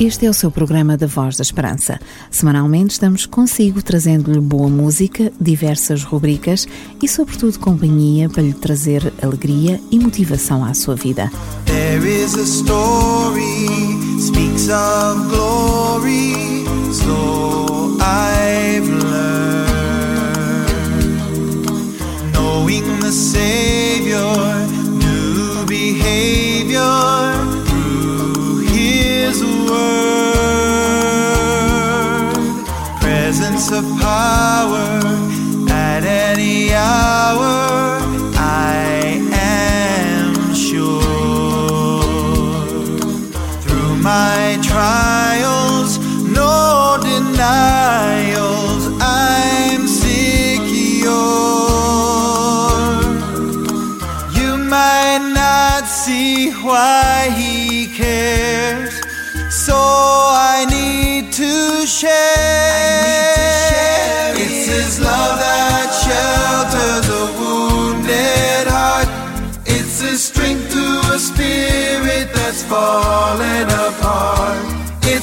Este é o seu programa da Voz da Esperança. Semanalmente estamos consigo trazendo-lhe boa música, diversas rubricas e, sobretudo, companhia para lhe trazer alegria e motivação à sua vida. There is a story, speaks of glory, so I've learned. Knowing the Savior, new behavior. Of power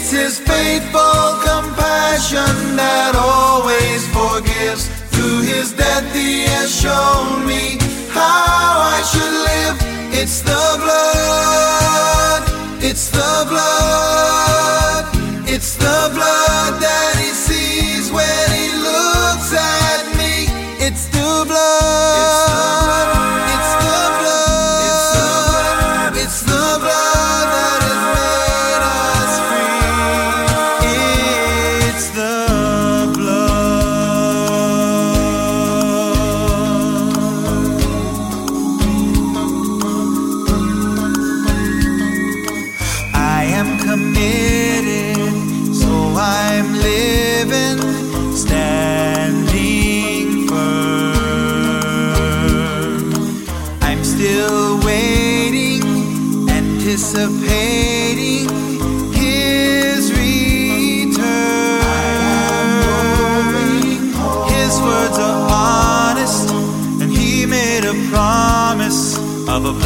It's His faithful compassion that always forgives. Through His death, He has shown me how I should live. It's the blood,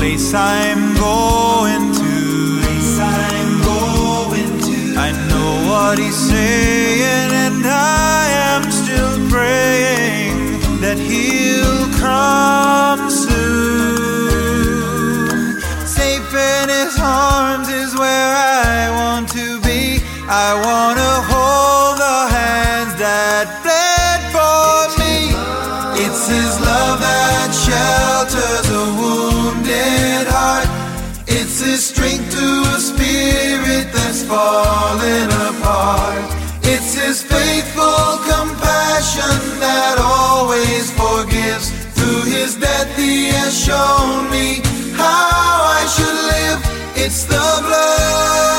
place I'm going to. Place I'm going to. I know what he's saying, and I am still praying that he'll come soon. Safe in his arms is where I want to be. I want to hold shown me how I should live. It's the blood.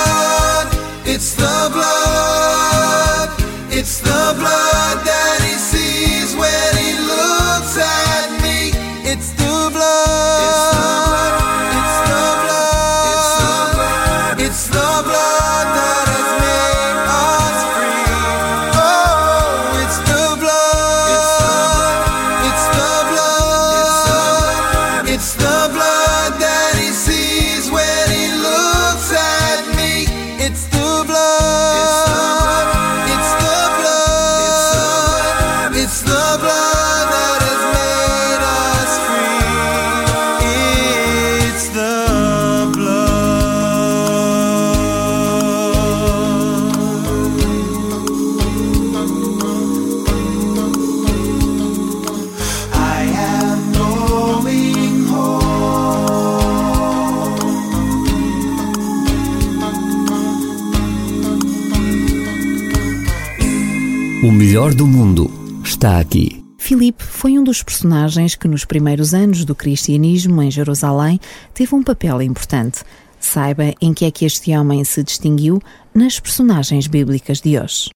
Melhor do mundo está aqui. Filipe foi um dos personagens que nos primeiros anos do cristianismo em Jerusalém teve um papel importante. Saiba em que é que este homem se distinguiu nas personagens bíblicas de hoje.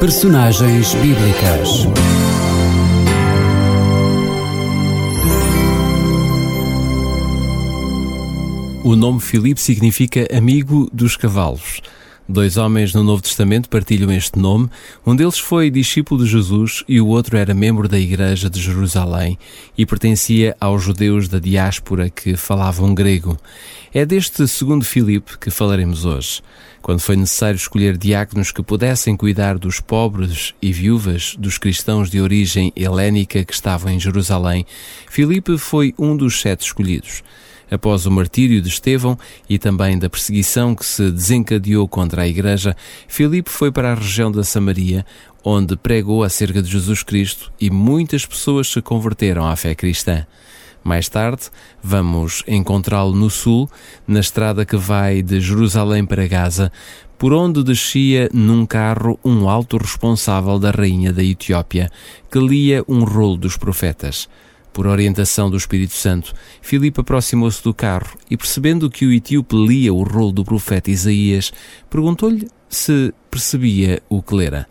Personagens bíblicas. O nome Filipe significa amigo dos cavalos. Dois homens no Novo Testamento partilham este nome. Um deles foi discípulo de Jesus e o outro era membro da Igreja de Jerusalém e pertencia aos judeus da diáspora que falavam grego. É deste segundo Filipe que falaremos hoje. Quando foi necessário escolher diáconos que pudessem cuidar dos pobres e viúvas dos cristãos de origem helénica que estavam em Jerusalém, Filipe foi um dos sete escolhidos após o martírio de Estevão e também da perseguição que se desencadeou contra a Igreja, Filipe foi para a região da Samaria, onde pregou acerca de Jesus Cristo e muitas pessoas se converteram à fé cristã. Mais tarde, vamos encontrá-lo no sul, na estrada que vai de Jerusalém para Gaza, por onde descia num carro um alto responsável da rainha da Etiópia, que lia um rolo dos profetas. Por orientação do Espírito Santo, Filipe aproximou-se do carro e, percebendo que o etíope lia o rolo do profeta Isaías, perguntou-lhe se percebia o que lera.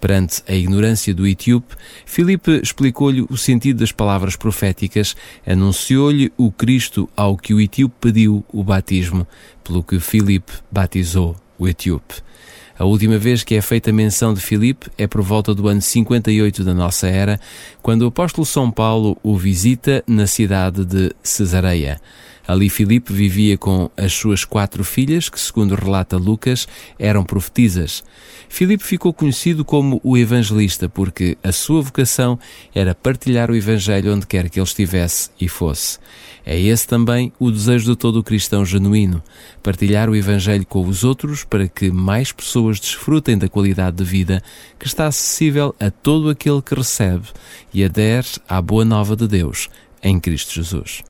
Perante a ignorância do etíope, Filipe explicou-lhe o sentido das palavras proféticas, anunciou-lhe o Cristo ao que o etíope pediu o batismo, pelo que Filipe batizou o etíope. A última vez que é feita menção de Filipe é por volta do ano 58 da nossa era, quando o apóstolo São Paulo o visita na cidade de Cesareia. Ali Filipe vivia com as suas quatro filhas, que, segundo relata Lucas, eram profetisas. Filipe ficou conhecido como o evangelista porque a sua vocação era partilhar o evangelho onde quer que ele estivesse e fosse. É esse também o desejo de todo cristão genuíno, partilhar o evangelho com os outros para que mais pessoas desfrutem da qualidade de vida que está acessível a todo aquele que recebe e adere à boa nova de Deus em Cristo Jesus.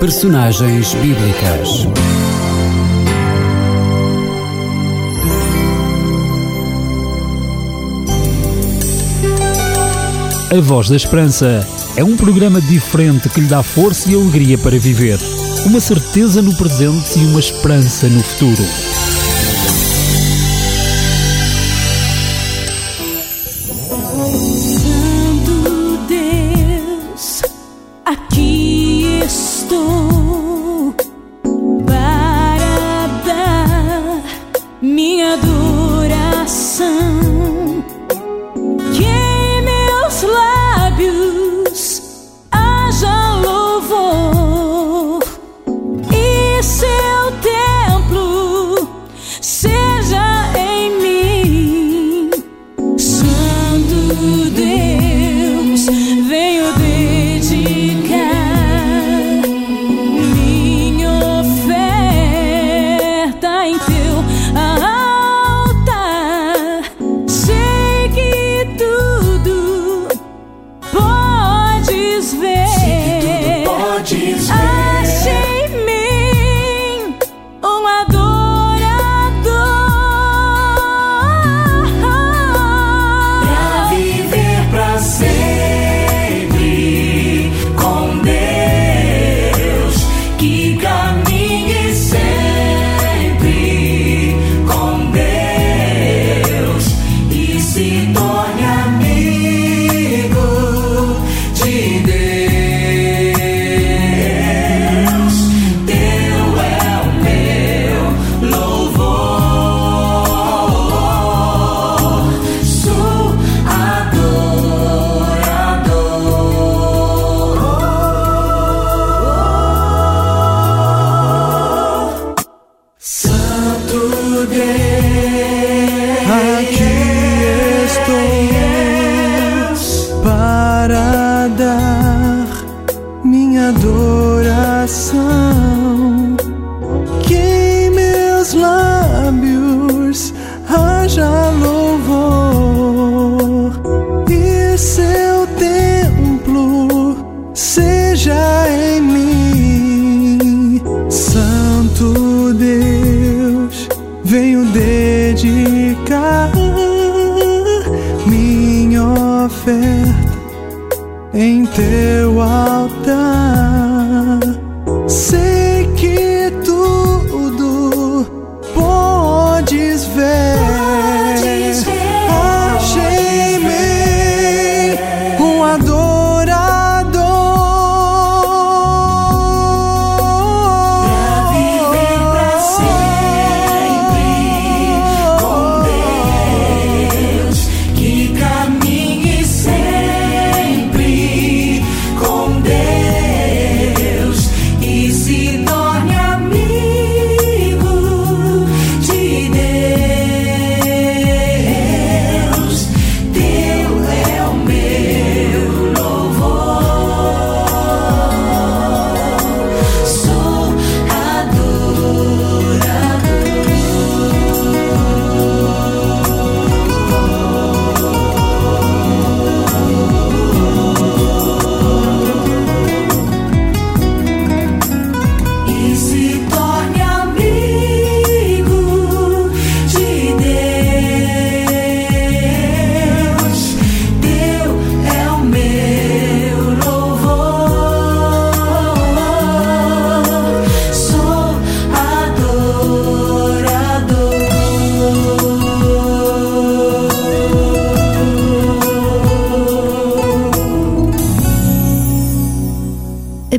Personagens bíblicas. A Voz da Esperança é um programa diferente que lhe dá força e alegria para viver, uma certeza no presente e uma esperança no futuro. Adoração. Que em meus lábios haja louvor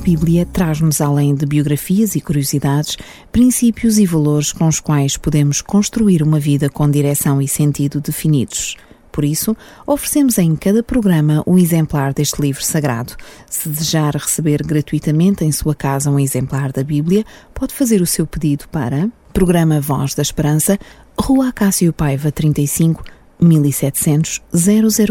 Bíblia traz-nos, além de biografias e curiosidades, princípios e valores com os quais podemos construir uma vida com direção e sentido definidos. Por isso, oferecemos em cada programa um exemplar deste livro sagrado. Se desejar receber gratuitamente em sua casa um exemplar da Bíblia, pode fazer o seu pedido para Programa Voz da Esperança, Rua Acácio Paiva 35, 1700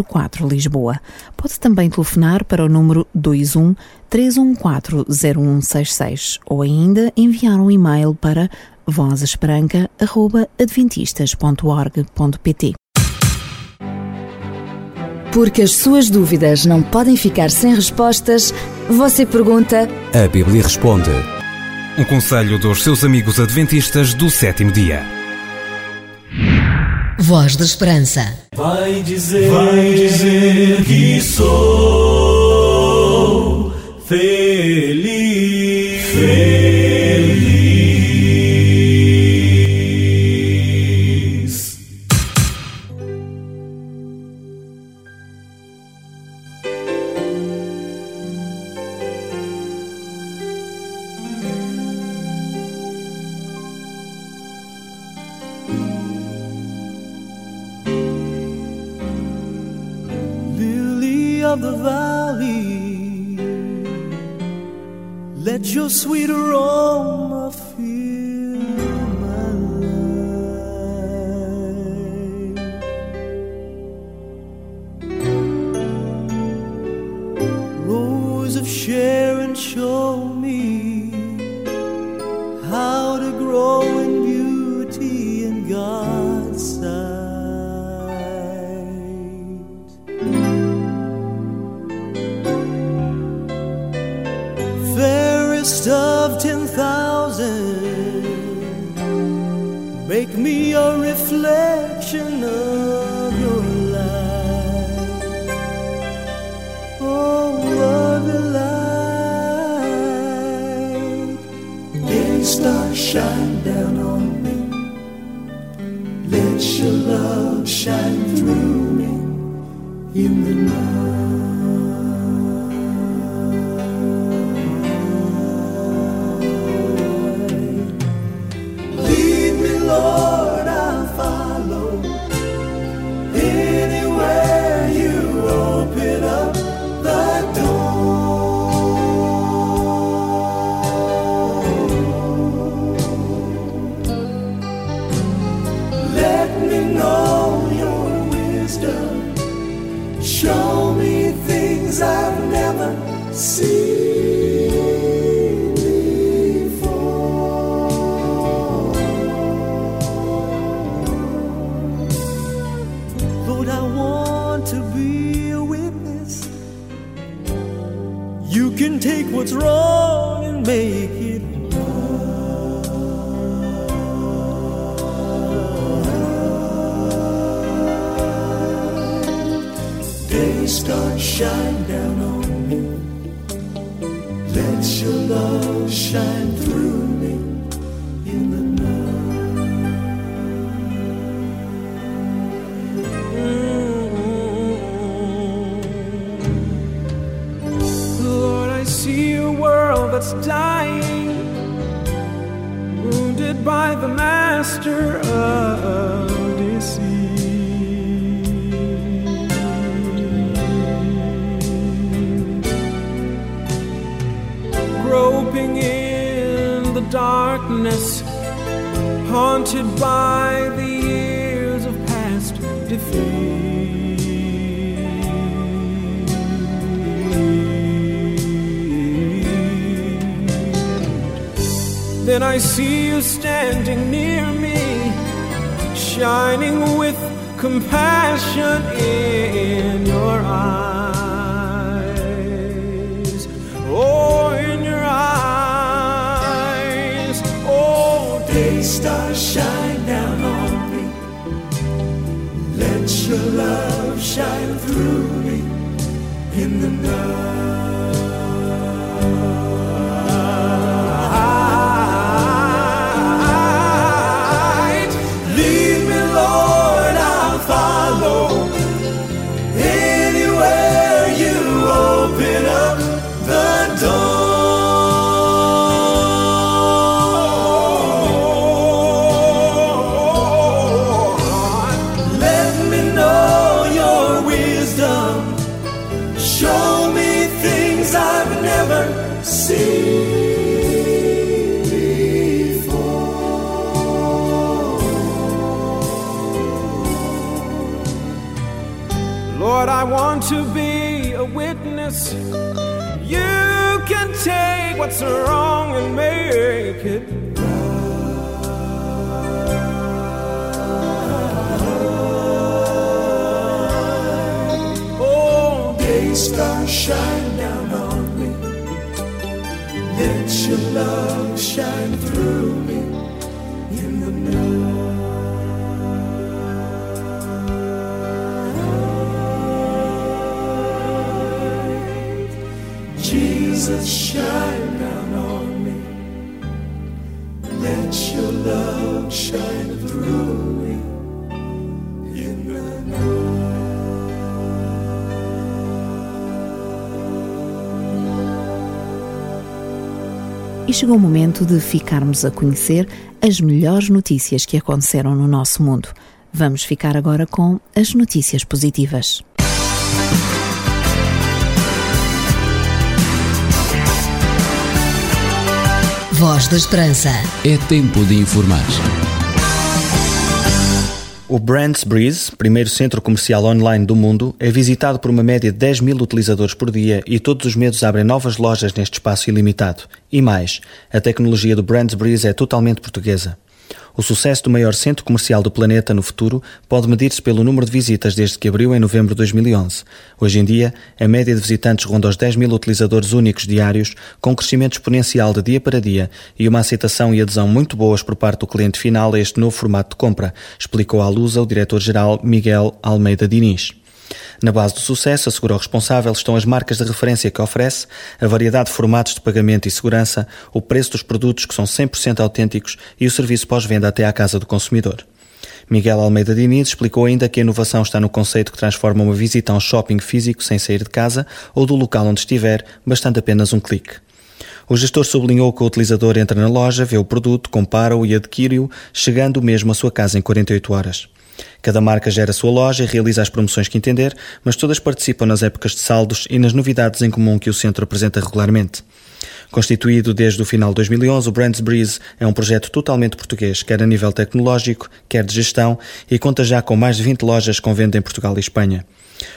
004 Lisboa. Pode também telefonar para o número 21 314 0166 ou ainda enviar um e-mail para vozesperanca.adventistas.org.pt. Porque as suas dúvidas não podem ficar sem respostas, você pergunta A Bíblia responde. Um conselho dos seus amigos adventistas do sétimo dia. Voz da Esperança. Vai dizer, vai dizer que sou feliz, Of Sharon, show me how to grow in beauty in God's sight. Fairest of ten thousand, make me a reflection of master of deceit. Groping in the darkness, haunted by the years of past defeat. Then I see you standing near me, shining with compassion in your eyes. Oh, in your eyes. Oh, day star, shine down on me. Let your love shine through me in the night. What's wrong and make it right. Oh, day star, shine down on me. Let your love shine through me in the night. Jesus, shine E chegou o momento de ficarmos a conhecer as melhores notícias que aconteceram no nosso mundo. Vamos ficar agora com as notícias positivas. Voz da Esperança. É tempo de informar. O Brands Breeze, primeiro centro comercial online do mundo, é visitado por uma média de 10 mil utilizadores por dia e todos os meses abrem novas lojas neste espaço ilimitado. E mais, a tecnologia do Brands Breeze é totalmente portuguesa. O sucesso do maior centro comercial do planeta no futuro pode medir-se pelo número de visitas desde que abriu em novembro de 2011. Hoje em dia, a média de visitantes ronda os 10 mil utilizadores únicos diários, com crescimento exponencial de dia para dia e uma aceitação e adesão muito boas por parte do cliente final a este novo formato de compra, explicou à Lusa o diretor-geral Miguel Almeida Diniz. Na base do sucesso, assegura o responsável, estão as marcas de referência que oferece, a variedade de formatos de pagamento e segurança, o preço dos produtos que são 100% autênticos e o serviço pós-venda até à casa do consumidor. Miguel Almeida Diniz explicou ainda que a inovação está no conceito que transforma uma visita a um shopping físico sem sair de casa ou do local onde estiver, bastante apenas um clique. O gestor sublinhou que o utilizador entra na loja, vê o produto, compara-o e adquire-o, chegando mesmo à sua casa em 48 horas. Cada marca gera a sua loja e realiza as promoções que entender, mas todas participam nas épocas de saldos e nas novidades em comum que o centro apresenta regularmente. Constituído desde o final de 2011, o Brands Breeze é um projeto totalmente português, quer a nível tecnológico, quer de gestão, e conta já com mais de 20 lojas com venda em Portugal e Espanha.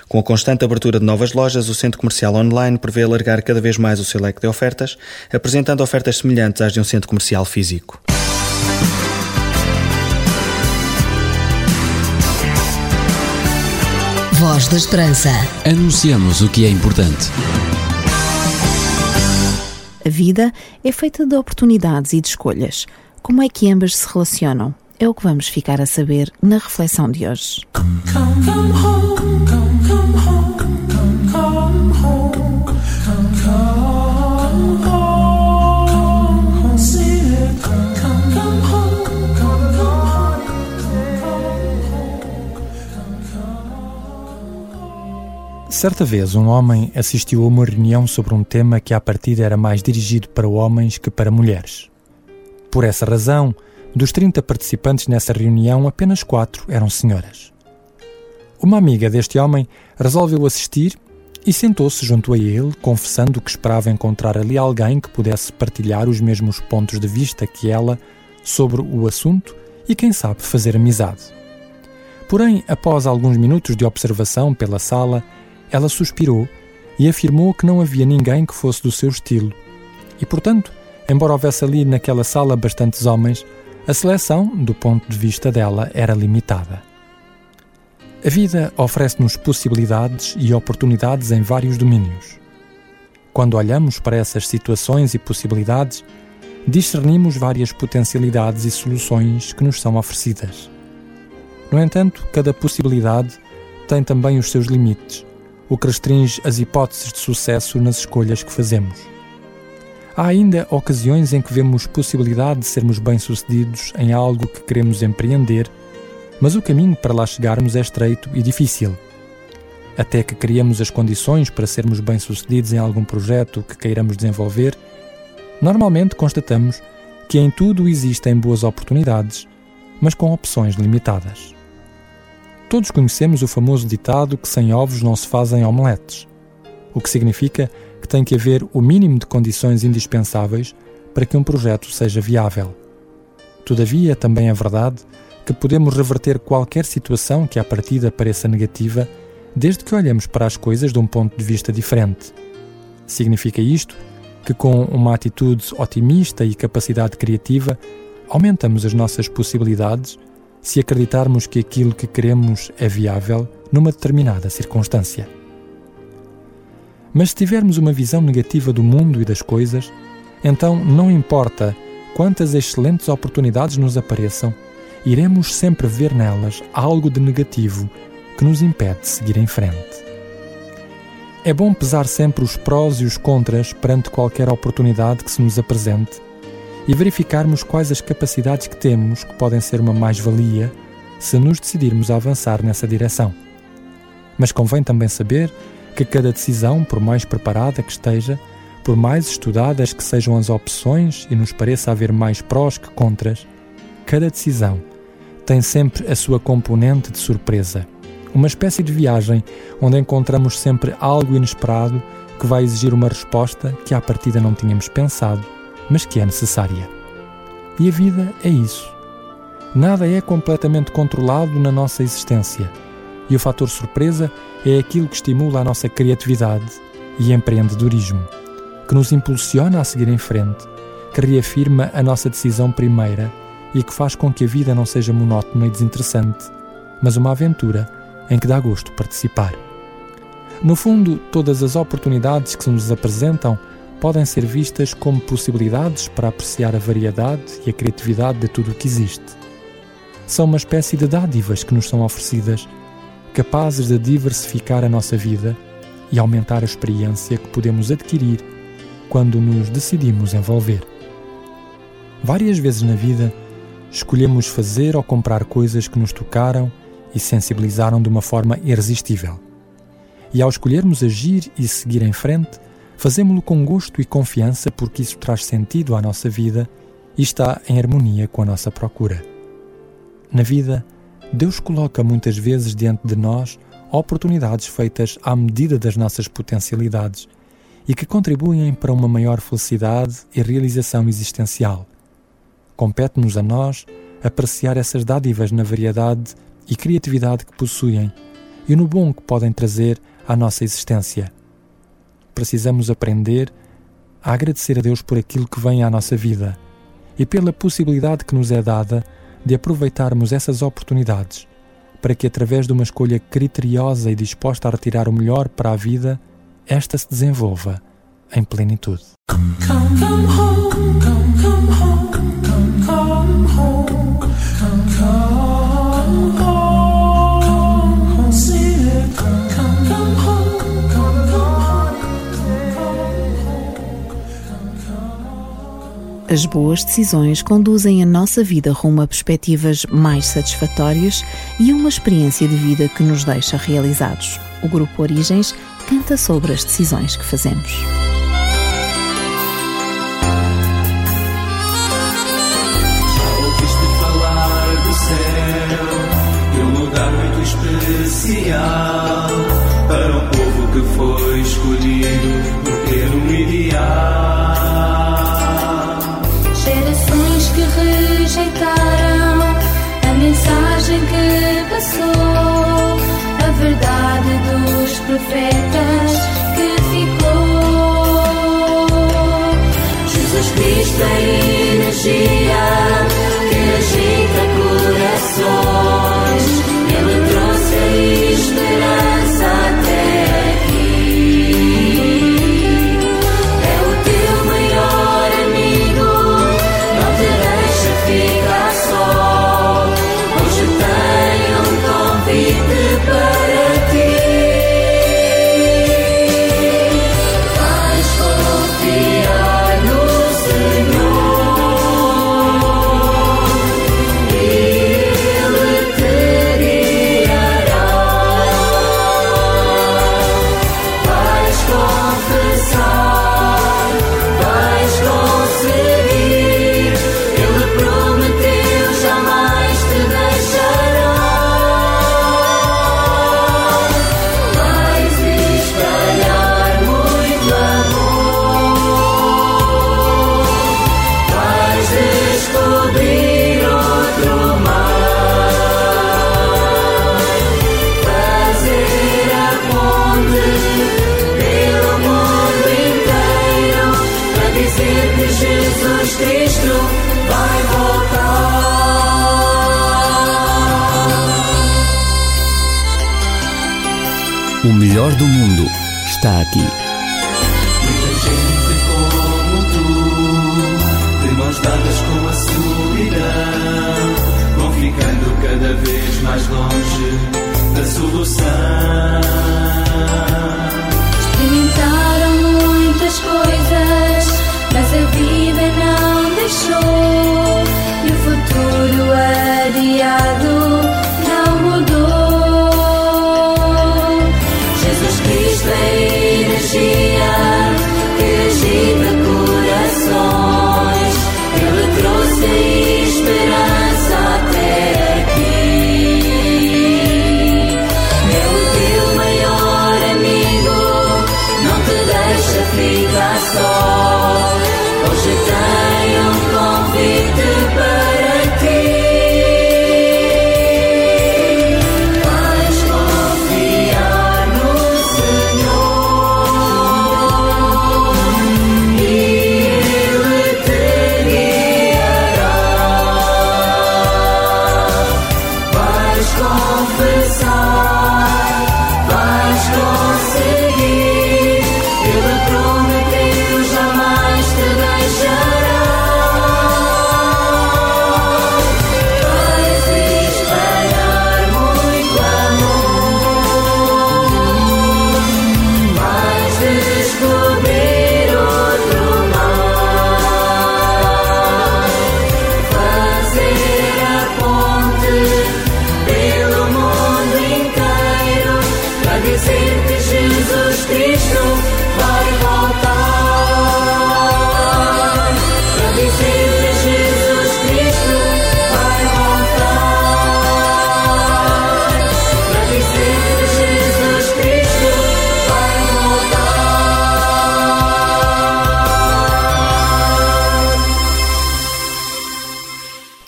Com a constante abertura de novas lojas, o centro comercial online prevê alargar cada vez mais o seu leque de ofertas, apresentando ofertas semelhantes às de um centro comercial físico. Voz da Esperança. Anunciamos o que é importante. A vida é feita de oportunidades e de escolhas. Como é que ambas se relacionam? É o que vamos ficar a saber na reflexão de hoje. Certa vez, um homem assistiu a uma reunião sobre um tema que à partida era mais dirigido para homens que para mulheres. Por essa razão, Dos 30 participantes nessa reunião, apenas quatro eram senhoras. Uma amiga deste homem resolveu assistir e sentou-se junto a ele, confessando que esperava encontrar ali alguém que pudesse partilhar os mesmos pontos de vista que ela sobre o assunto e, quem sabe, fazer amizade. Porém, após alguns minutos de observação pela sala, ela suspirou e afirmou que não havia ninguém que fosse do seu estilo. E, portanto, embora houvesse ali naquela sala bastantes homens, a seleção, do ponto de vista dela, era limitada. A vida oferece-nos possibilidades e oportunidades em vários domínios. Quando olhamos para essas situações e possibilidades, discernimos várias potencialidades e soluções que nos são oferecidas. No entanto, cada possibilidade tem também os seus limites, o que restringe as hipóteses de sucesso nas escolhas que fazemos. Há ainda ocasiões em que vemos possibilidade de sermos bem-sucedidos em algo que queremos empreender, mas o caminho para lá chegarmos é estreito e difícil. Até que criamos as condições para sermos bem-sucedidos em algum projeto que queiramos desenvolver, normalmente constatamos que em tudo existem boas oportunidades, mas com opções limitadas. Todos conhecemos o famoso ditado que sem ovos não se fazem omeletes, o que significa que tem que haver o mínimo de condições indispensáveis para que um projeto seja viável. Todavia, também é verdade que podemos reverter qualquer situação que à partida pareça negativa, desde que olhemos para as coisas de um ponto de vista diferente. Significa isto que, com uma atitude otimista e capacidade criativa, aumentamos as nossas possibilidades se acreditarmos que aquilo que queremos é viável numa determinada circunstância. Mas se tivermos uma visão negativa do mundo e das coisas, então não importa quantas excelentes oportunidades nos apareçam, iremos sempre ver nelas algo de negativo que nos impede de seguir em frente. É bom pesar sempre os prós e os contras perante qualquer oportunidade que se nos apresente e verificarmos quais as capacidades que temos que podem ser uma mais-valia se nos decidirmos a avançar nessa direção. Mas convém também saber que cada decisão, por mais preparada que esteja, por mais estudadas que sejam as opções e nos pareça haver mais prós que contras, cada decisão tem sempre a sua componente de surpresa. Uma espécie de viagem onde encontramos sempre algo inesperado que vai exigir uma resposta que à partida não tínhamos pensado, mas que é necessária. E a vida é isso. Nada é completamente controlado na nossa existência. E o fator surpresa é aquilo que estimula a nossa criatividade e empreendedorismo, que nos impulsiona a seguir em frente, que reafirma a nossa decisão primeira e que faz com que a vida não seja monótona e desinteressante, mas uma aventura em que dá gosto participar. No fundo, todas as oportunidades que se nos apresentam podem ser vistas como possibilidades para apreciar a variedade e a criatividade de tudo o que existe. São uma espécie de dádivas que nos são oferecidas capazes de diversificar a nossa vida e aumentar a experiência que podemos adquirir quando nos decidimos envolver. Várias vezes na vida, escolhemos fazer ou comprar coisas que nos tocaram e sensibilizaram de uma forma irresistível. E ao escolhermos agir e seguir em frente, fazemos-lo com gosto e confiança porque isso traz sentido à nossa vida e está em harmonia com a nossa procura. Na vida, Deus coloca muitas vezes diante de nós oportunidades feitas à medida das nossas potencialidades e que contribuem para uma maior felicidade e realização existencial. Compete-nos a nós apreciar essas dádivas na variedade e criatividade que possuem e no bom que podem trazer à nossa existência. Precisamos aprender a agradecer a Deus por aquilo que vem à nossa vida e pela possibilidade que nos é dada de aproveitarmos essas oportunidades para que, através de uma escolha criteriosa e disposta a retirar o melhor para a vida, esta se desenvolva em plenitude. Come, come home, as boas decisões conduzem a nossa vida rumo a perspectivas mais satisfatórias e uma experiência de vida que nos deixa realizados. O Grupo Origens canta sobre as decisões que fazemos. especial para um povo que foi escolhido. Profetas que ficou. Jesus Cristo é energia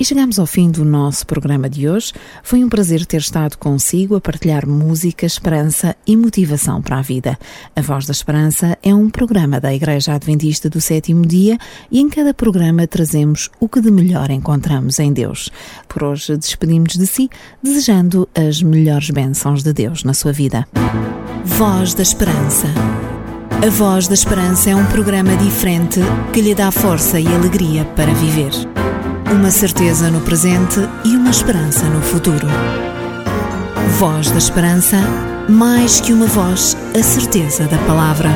Chegamos ao fim do nosso programa de hoje. Foi um prazer ter estado consigo a partilhar música, esperança e motivação para a vida. A Voz da Esperança é um programa da Igreja Adventista do Sétimo Dia e em cada programa trazemos o que de melhor encontramos em Deus. Por hoje despedimos de si, desejando as melhores bênçãos de Deus na sua vida. Voz da Esperança. A Voz da Esperança é um programa diferente que lhe dá força e alegria para viver. Uma certeza no presente e uma esperança no futuro. Voz da Esperança, mais que uma voz, a certeza da palavra.